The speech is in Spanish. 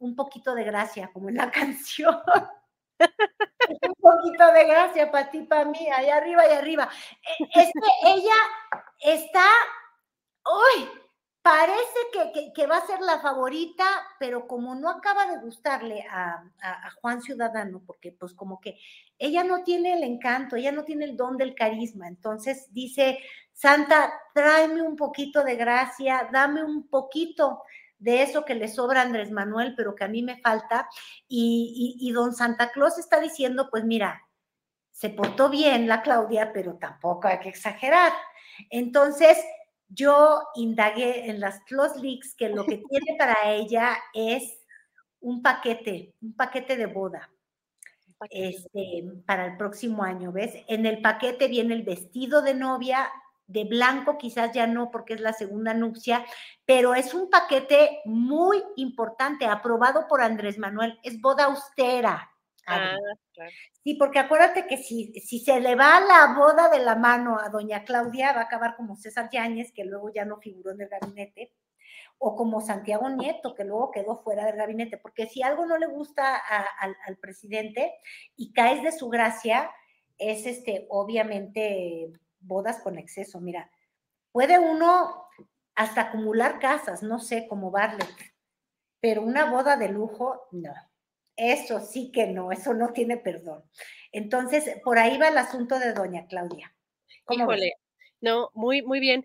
un poquito de gracia, como en la canción. un poquito de gracia para ti, para mí, allá arriba y arriba. E, es que ella está, uy, parece que, que, va a ser la favorita, pero como no acaba de gustarle a, a, Juan Ciudadano, porque pues como que ella no tiene el encanto, ella no tiene el don del carisma, entonces dice, Santa, tráeme un poquito de gracia, dame un poquito de eso que le sobra a Andrés Manuel, pero que a mí me falta. Y, don Santa Claus está diciendo, pues mira, se portó bien la Claudia, pero tampoco hay que exagerar. Entonces, yo indagué en las Claus Leaks que lo que tiene para ella es un paquete, un paquete de boda. Este, para el próximo año, ¿ves? En el paquete viene el vestido de novia, de blanco, quizás ya no porque es la segunda nupcia, pero es un paquete muy importante, aprobado por Andrés Manuel, es boda austera. Ah, sí, porque acuérdate que si, si se le va la boda de la mano a doña Claudia, va a acabar como César Yáñez, que luego ya no figuró en el gabinete, o como Santiago Nieto, que luego quedó fuera del gabinete, porque si algo no le gusta al, al presidente y caes de su gracia, es este, obviamente bodas con exceso. Mira, puede uno hasta acumular casas, no sé, cómo Barlet, pero una boda de lujo, no. Eso sí que no, eso no tiene perdón. Entonces, por ahí va el asunto de doña Claudia. Híjole, no, muy, muy bien.